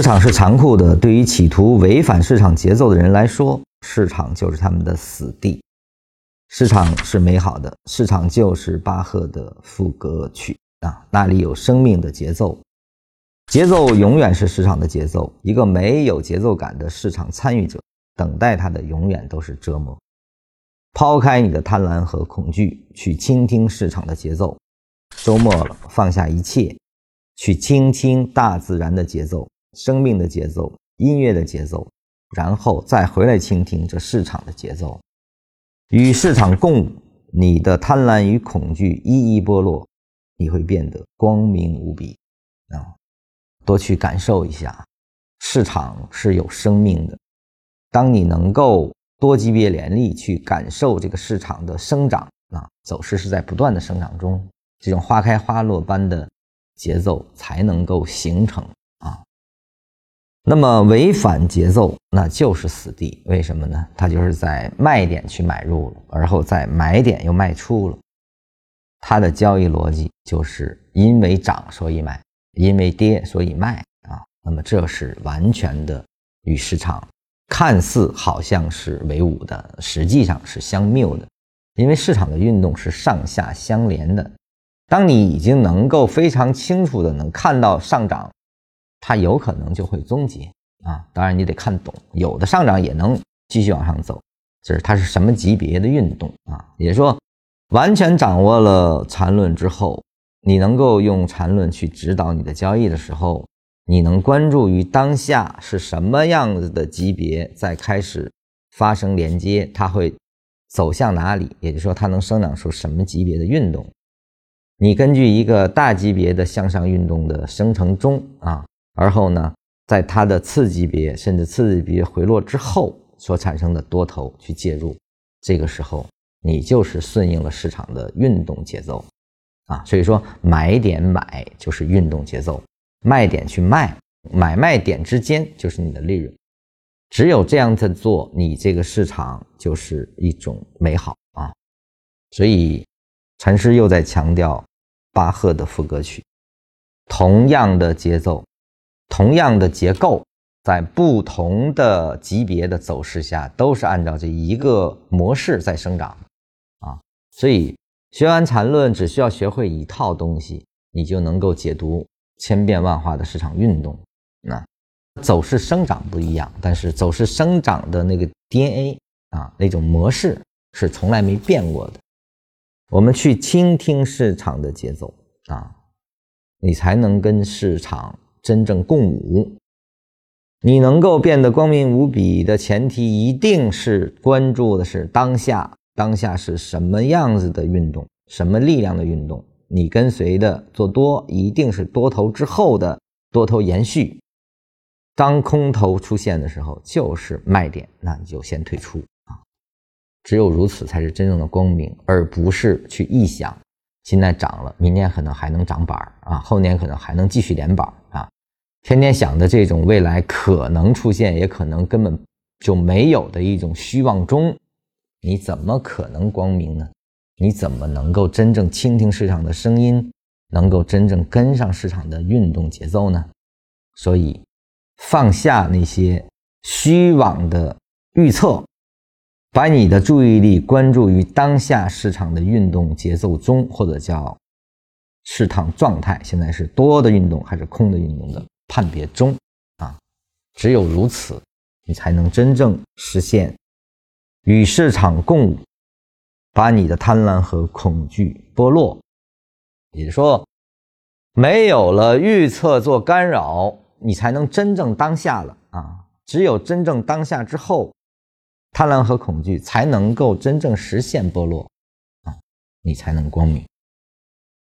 市场是残酷的，对于企图违反市场节奏的人来说，市场就是他们的死地。市场是美好的，市场就是巴赫的副歌曲啊，那里有生命的节奏，节奏永远是市场的节奏。一个没有节奏感的市场参与者，等待他的永远都是折磨。抛开你的贪婪和恐惧，去倾听市场的节奏。周末了，放下一切，去倾听大自然的节奏、生命的节奏、音乐的节奏，然后再回来倾听这市场的节奏。与市场共舞，你的贪婪与恐惧一一剥落，你会变得光明无比啊！多去感受一下，市场是有生命的。当你能够多级别联立去感受这个市场的生长啊，走势是在不断的生长中，这种花开花落般的节奏才能够形成。那么违反节奏，那就是死地。为什么呢？它就是在卖点去买入了，而后在买点又卖出了。它的交易逻辑就是因为涨所以买，因为跌所以卖啊。那么这是完全的与市场看似好像是为伍的，实际上是相谬的。因为市场的运动是上下相连的。当你已经能够非常清楚的能看到上涨。它有可能就会终结啊！当然你得看懂，有的上涨也能继续往上走，就是它是什么级别的运动啊？也就是说，完全掌握了缠论之后，你能够用缠论去指导你的交易的时候，你能关注于当下是什么样子的级别在开始发生连接，它会走向哪里？也就是说，它能生长出什么级别的运动？你根据一个大级别的向上运动的生成中啊。而后呢，在它的次级别甚至次级别回落之后所产生的多头去介入，这个时候你就是顺应了市场的运动节奏，啊，所以说买点买就是运动节奏，卖点去卖，买卖点之间就是你的利润，只有这样子做，你这个市场就是一种美好啊。所以禅师又在强调巴赫的副歌曲，同样的节奏。同样的结构，在不同的级别的走势下，都是按照这一个模式在生长，啊，所以学完缠论，只需要学会一套东西，你就能够解读千变万化的市场运动。那走势生长不一样，但是走势生长的那个 DNA 啊，那种模式是从来没变过的。我们去倾听市场的节奏啊，你才能跟市场。真正共舞，你能够变得光明无比的前提，一定是关注的是当下，当下是什么样子的运动，什么力量的运动。你跟随的做多，一定是多头之后的多头延续。当空头出现的时候，就是卖点，那你就先退出啊。只有如此，才是真正的光明，而不是去臆想。现在涨了，明年可能还能涨板啊，后年可能还能继续连板啊，天天想的这种未来可能出现，也可能根本就没有的一种虚妄中，你怎么可能光明呢？你怎么能够真正倾听市场的声音，能够真正跟上市场的运动节奏呢？所以，放下那些虚妄的预测。把你的注意力关注于当下市场的运动节奏中，或者叫市场状态，现在是多的运动还是空的运动的判别中啊？只有如此，你才能真正实现与市场共舞，把你的贪婪和恐惧剥落。也就说，没有了预测做干扰，你才能真正当下了啊！只有真正当下之后。贪婪和恐惧才能够真正实现剥落，啊，你才能光明。